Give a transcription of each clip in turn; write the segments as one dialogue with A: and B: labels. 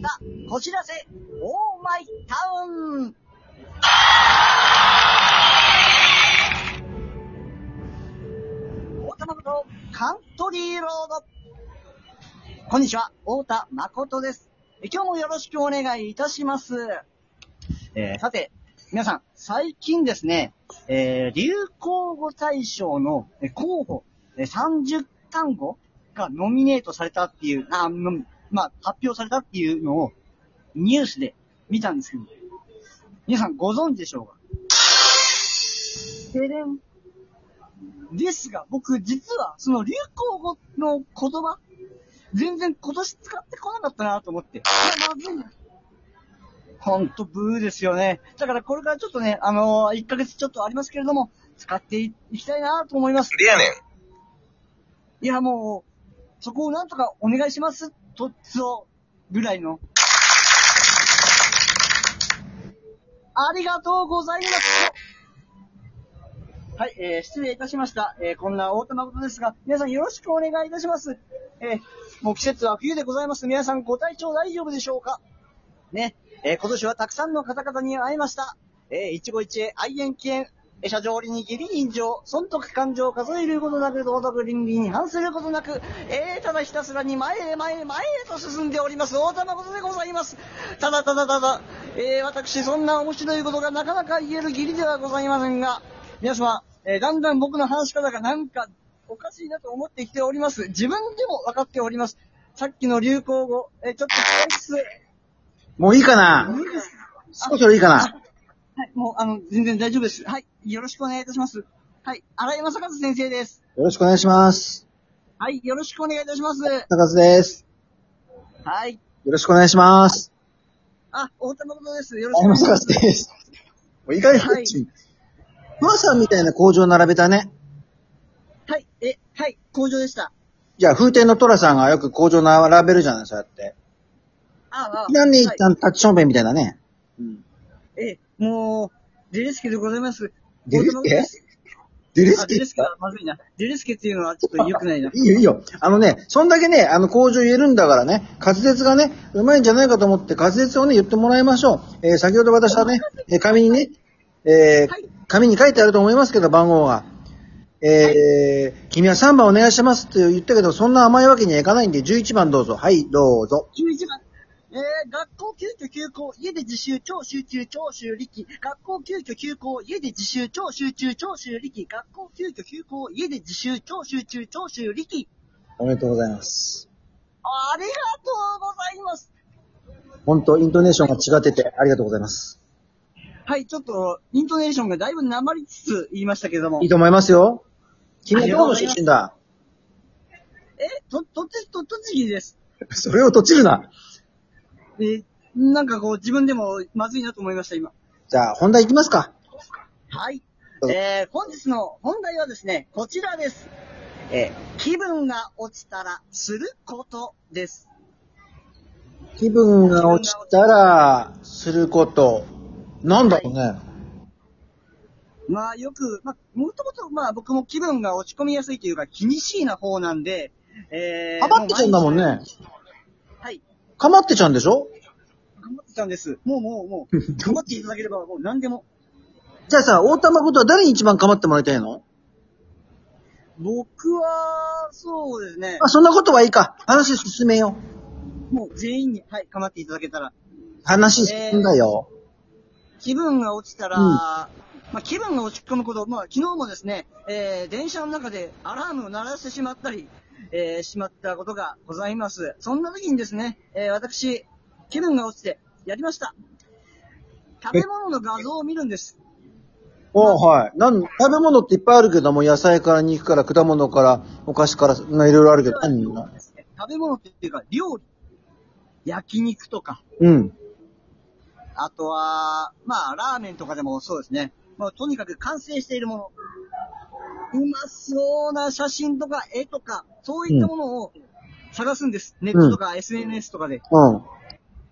A: た、こちらせ、オーマイタウン。大田誠カントリーロード。こんにちは、大田誠です。今日もよろしくお願いいたします。えーさて、皆さん、最近ですね、えー流行語大賞の候補、30単語がノミネートされたっていう、あのまあ、発表されたっていうのをニュースで見たんですけど、皆さんご存知でしょうか？てれん。ですが、僕実はその流行語の言葉、全然今年使ってこなかったなと思って。いや、まずいな。ほんと、ブーですよね。だからこれからちょっとね、あのー、1ヶ月ちょっとありますけれども、使っていきたいなと思います。
B: でやねん。
A: いや、もう、そこをなんとかお願いします、とっつお、ぐらいの。ありがとうございます。はい、えー、失礼いたしました。えー、こんな大田誠ですが、皆さんよろしくお願いいたします。えー、もう季節は冬でございます。皆さんご体調大丈夫でしょうか？ね、えー、今年はたくさんの方々に会えました。えー、一期一会、愛縁起縁、車上に義理人情、損得感情数えることなく、道徳倫理に反することなく、えー、ただひたすらに前へ前へ前へと進んでおります、大田誠でございます。ただただただ、えー、私、そんな面白いことがなかなか言える義理ではございませんが、皆様、えー、だんだん僕の話し方がなんか、おかしいなと思ってきております。自分でも分かっております。さっきの流行語、えー、ちょっと控え室、
C: もういいかな
A: 無理です。
C: そろそろいいかな
A: はい、もう、あの、全然大丈夫です。はい、よろしくお願いいたします。はい、荒井正和先生です。
C: よろしくお願いします。
A: はい、よろしくお願いいたします。
C: 高津です。
A: はい。
C: よろしくお願いします。
A: あ、大田誠です。よろし
C: あ
A: くお願いします。
C: です。もういい加減こっちに。マさんみたいな工場並べたね。
A: はい、え、はい、工場でした。
C: じゃあ、フーテンの寅さんがよく口上並べるじゃない、そうやって。
A: あ、あ、
C: なんで一
A: はい
C: 旦立ちションベンみたいなね。うん。
A: え、もう、デレスケでございます。
C: デレスケ？デレスケ？
A: デレスケ？はまずいな。デレスケっていうのはちょっと良くないな。
C: いいよいいよ。あのね、そんだけね、あの口上言えるんだからね、滑舌がね、うまいんじゃないかと思って滑舌をね、言ってもらいましょう。えー先ほど私はね、えー紙にね、えー
A: はい
C: 紙に書いてあると思いますけど、番号が。えー君は3番お願いしますって言ったけど、そんな甘いわけにはいかないんで、11番どうぞ。はい、どうぞ。
A: 11番。えー、学校急遽休校、家で自習、超集中、超集力。学校急遽休校、家で自習、超集中、超集力。学校急遽休校、家で自習、超集中、超集力。
C: おめでとうございます。
A: ありがとうございます。
C: 本当イントネーションが違ってて、ありがとうございます。
A: はい、ちょっと、イントネーションがだいぶなりつつ言いましたけども
C: いい。と思いますよ。君はどこの出身だ？
A: え、と、とち、と、栃木です。
C: それをとちるな。
A: えーなんかこう、自分でもまずいなと思いました、今。
C: じゃあ、本題いきますか。
A: はいえー、本日の本題はですね、こちらです。えー、気分が落ちたらすることです。
C: 気分が落ちたら、すること。なんだろうね。
A: まあよく、まあ、もともと、まあ僕も気分が落ち込みやすいというか、気にしいな方なんで、えー、
C: かまってちゃんだもんね。
A: はい。
C: かまってちゃんでしょ？
A: 頑張ってたんです。もうもうもう、頑張 っていただければもう何でも。
C: じゃあさ、大玉ことは誰に一番かまってもらいたいの？
A: 僕は、そうですね。
C: あ、そんなことはいいか。話進めよう。
A: もう全員に、はい、構っていただけたら。
C: 話進んだよ。
A: 気分が落ちたら、
C: うん
A: まあ気分が落ち込むこと、まあ昨日もですね、えー、電車の中でアラームを鳴らしてしまったり、えー、しまったことがございます。そんな時にですね、えー、私、気分が落ちて、やりました。食べ物の画像を見るんです。
C: おはい。なん、食べ物っていっぱいあるけども、野菜から肉から果物からお菓子から、まあいろいろあるけど、何の
A: 食べ物っていうか、料理。焼肉とか、
C: うん。
A: あとは、まあ、ラーメンとかでもそうですね。まあ、とにかく完成しているもの。うまそうな写真とか絵とか、そういったものを探すんです。ネットとか SNS とかで。
C: うん。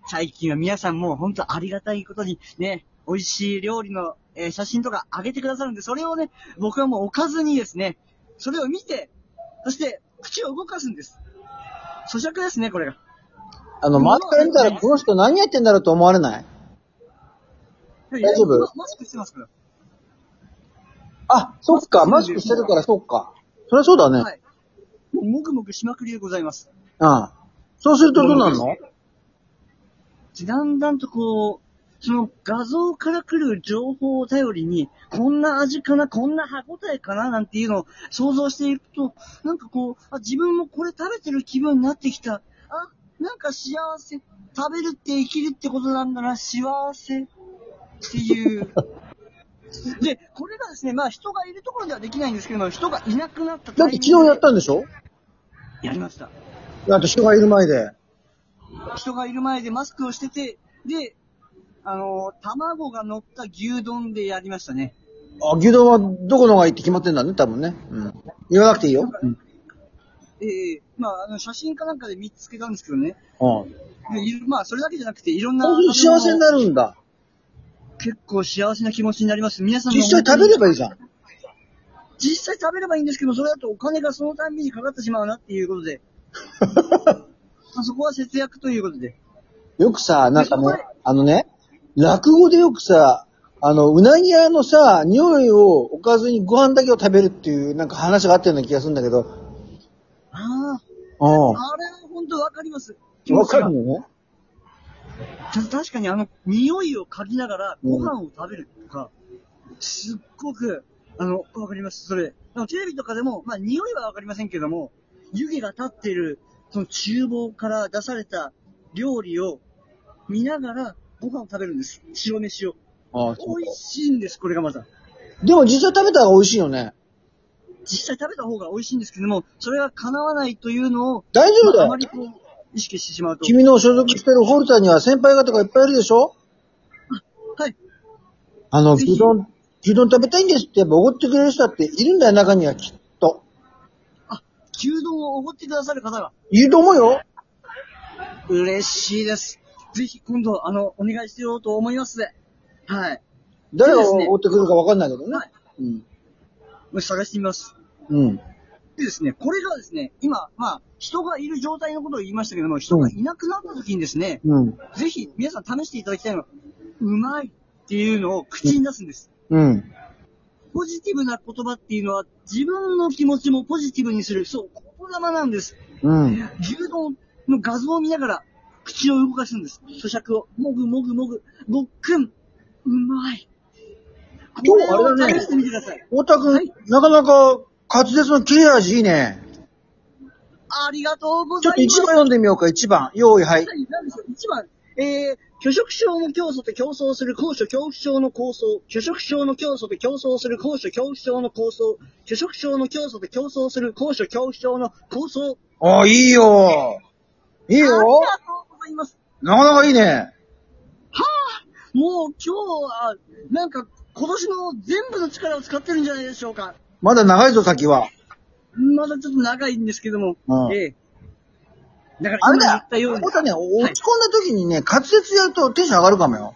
A: 最近は皆さんも本当ありがたいことにね、美味しい料理の、えー写真とか上げてくださるんで、それをね、僕はもう置かずにですね、それを見て、そして口を動かすんです。咀嚼ですね、これが。
C: あの、周りから見たらこの人何やってんだろうと思われない？
A: 大
C: 大丈夫？
A: マスクしてますから。
C: あ、そっか、マスクしてるからそっか。そりゃそうだね。
A: はい。もうもぐもぐしまくりでございます。
C: うん。そうするとどうなるの？
A: だんだんとこう、その画像から来る情報を頼りに、こんな味かな、こんな歯応えかな、なんていうのを想像していくと、なんかこう、あ、自分もこれ食べてる気分になってきた。あ、なんか幸せ。食べるって生きるってことなんだな、幸せ。っていう。で、これがですね、まあ人がいるところではできないんですけども、人がいなくなった
C: だって昨日やったんでしょ？
A: やりました。
C: だって人がいる前で。
A: 人がいる前でマスクをしてて、で、あの、卵が乗った牛丼でやりましたね。
C: あ、牛丼はどこのがいいって決まってんだね、多分ね。うん。言わなくていいよ。うん。
A: ええまあ、あの、写真かなんかで見つけたんですけどね。
C: うん。
A: でいるまあ、それだけじゃなくて、いろんな。
C: 幸せになるんだ。
A: 結構幸せな気持ちになります。皆さんも
C: 実際食べればいいじゃん。
A: 実際食べればいいんですけど、それだとお金がそのたんびにかかってしまうなっていうことで。まあそこは節約ということで。
C: よくさ、なんかね、あのね、落語でよくさ、あの、うなぎ屋のさ、匂いを置かずにご飯だけを食べるっていう、なんか話があったような気がするんだけど。
A: あ
C: う
A: あ、あれは本当わかります。
C: ん。わかるのね。
A: た確かにあの、匂いを嗅ぎながらご飯を食べるとか、すっごく、あの、わかります、それ。あのテレビとかでも、まあ、匂いはわかりませんけども、湯気が立っている、その厨房から出された料理を見ながらご飯を食べるんです。白飯を。
C: ああ、
A: 美味しいんです、これがまた。
C: でも実際食べたら美味しいよね。
A: 実際食べた方が美味しいんですけども、それが叶わないというのを、
C: 大丈夫だよ
A: まああま。りこう、意識してしまうと。
C: 君の所属してるホルターには先輩方がいっぱいいるでしょ？
A: はい。
C: あの、牛丼、牛丼食べたいんですって、やっぱおごってくれる人だっているんだよ、中にはきっと。
A: 牛丼をおごってくださる方が、
C: いると思うよ。
A: 嬉しいです。ぜひ今度、あの、お願いしようと思います。はい。
C: 誰がおごってくるかわかんないけどね。
A: はい
C: うん。
A: もう探してみます。
C: うん。
A: でですね、これがですね、今、まあ、人がいる状態のことを言いましたけども、人がいなくなった時にですね、
C: うん。
A: ぜひ皆さん試していただきたいのは、うまいっていうのを口に出すんです。
C: うん。
A: ポジティブな言葉っていうのは、自分の気持ちもポジティブにする、そう、言霊なんです。
C: うん。
A: 牛丼の画像を見ながら、口を動かすんです。咀嚼を、もぐもぐもぐ、ごっくん、うまい。
C: 今日あれだね
A: 試してみてください。
C: 太田くん、
A: はい
C: なかなか滑舌の切れ味いいね。
A: ありがとうご
C: ちょっと
A: ざいます。
C: 一番読んでみようか、一番。用意、はい。
A: はい、なんでしょう、一番、えー、拒食症の競争と競争する高所恐怖症の構想、拒食症の競争と競争する高所恐怖症の構想、拒食症の競争と競争する高所恐怖症の構想。
C: あ、いいよ。いいよ。
A: ありがとうございます。
C: なかなかいいね。
A: もう今日は、なんか、今年の全部の力を使ってるんじゃないでしょうか。
C: まだ長いぞ、先は。
A: まだちょっと長いんですけども。
C: うん
A: ええだから
C: あれ
A: 今言っ
C: だ
A: たように
C: 太。田ね、落ち込んだ時にね、滑舌やるとテンション上がるかもよ。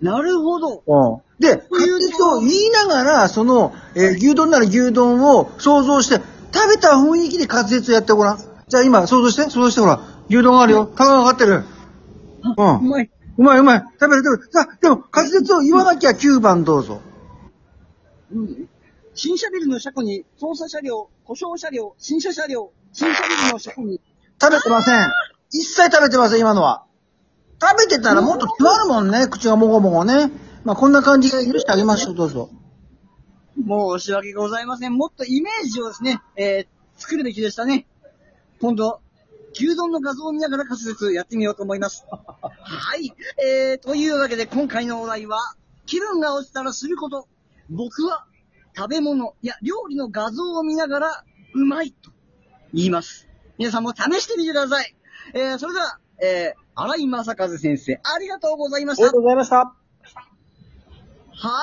A: なるほど。
C: うん。で、滑舌を言いながら、その、えー牛丼なら牛丼を想像して、食べた雰囲気で滑舌やってごらん。じゃあ今、想像して、想像してほら、牛丼があるよ。卵がかかってる？うん
A: うまい。
C: うまいうまい。食べる食べる。さあ、でも、滑舌を言わなきゃ9番どうぞ。
A: うん新車ビルの車庫に、捜査車両、故障車両、新車車両、新車ビルの車庫に、
C: 食べてません。一切食べてません、今のは。食べてたらもっと詰まるもんね、口がもごもごね。まあ、こんな感じで許してあげましょう、どうぞ。
A: 申し訳ございません。もっとイメージをですね、えー、作るべきでしたね。今度、牛丼の画像を見ながら滑舌やってみようと思います。はい。えー、というわけで今回のお題は、気分が落ちたらすること。僕は、食べ物、いや、料理の画像を見ながら、うまいと言います。皆さんも試してみてください。えー、それでは、えー、荒井正和先生、ありがとうございました。
C: ございました。
A: は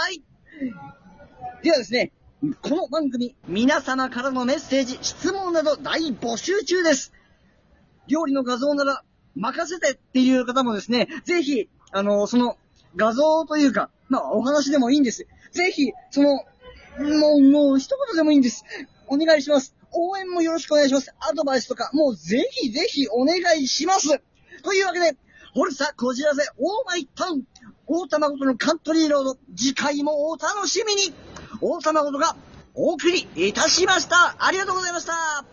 A: い。ではですね、この番組、皆様からのメッセージ、質問など大募集中です。料理の画像なら任せてっていう方もですね、ぜひ、あの、その画像というか、まあお話でもいいんです。ぜひ、その、もう、もう一言でもいいんです。お願いします。応援もよろしくお願いします。アドバイスとか、もうぜひぜひお願いします。というわけで、ホルサこじらせオーマイタウン、大田誠のカントリーロード、次回もお楽しみに大田誠がお送りいたしました。ありがとうございました。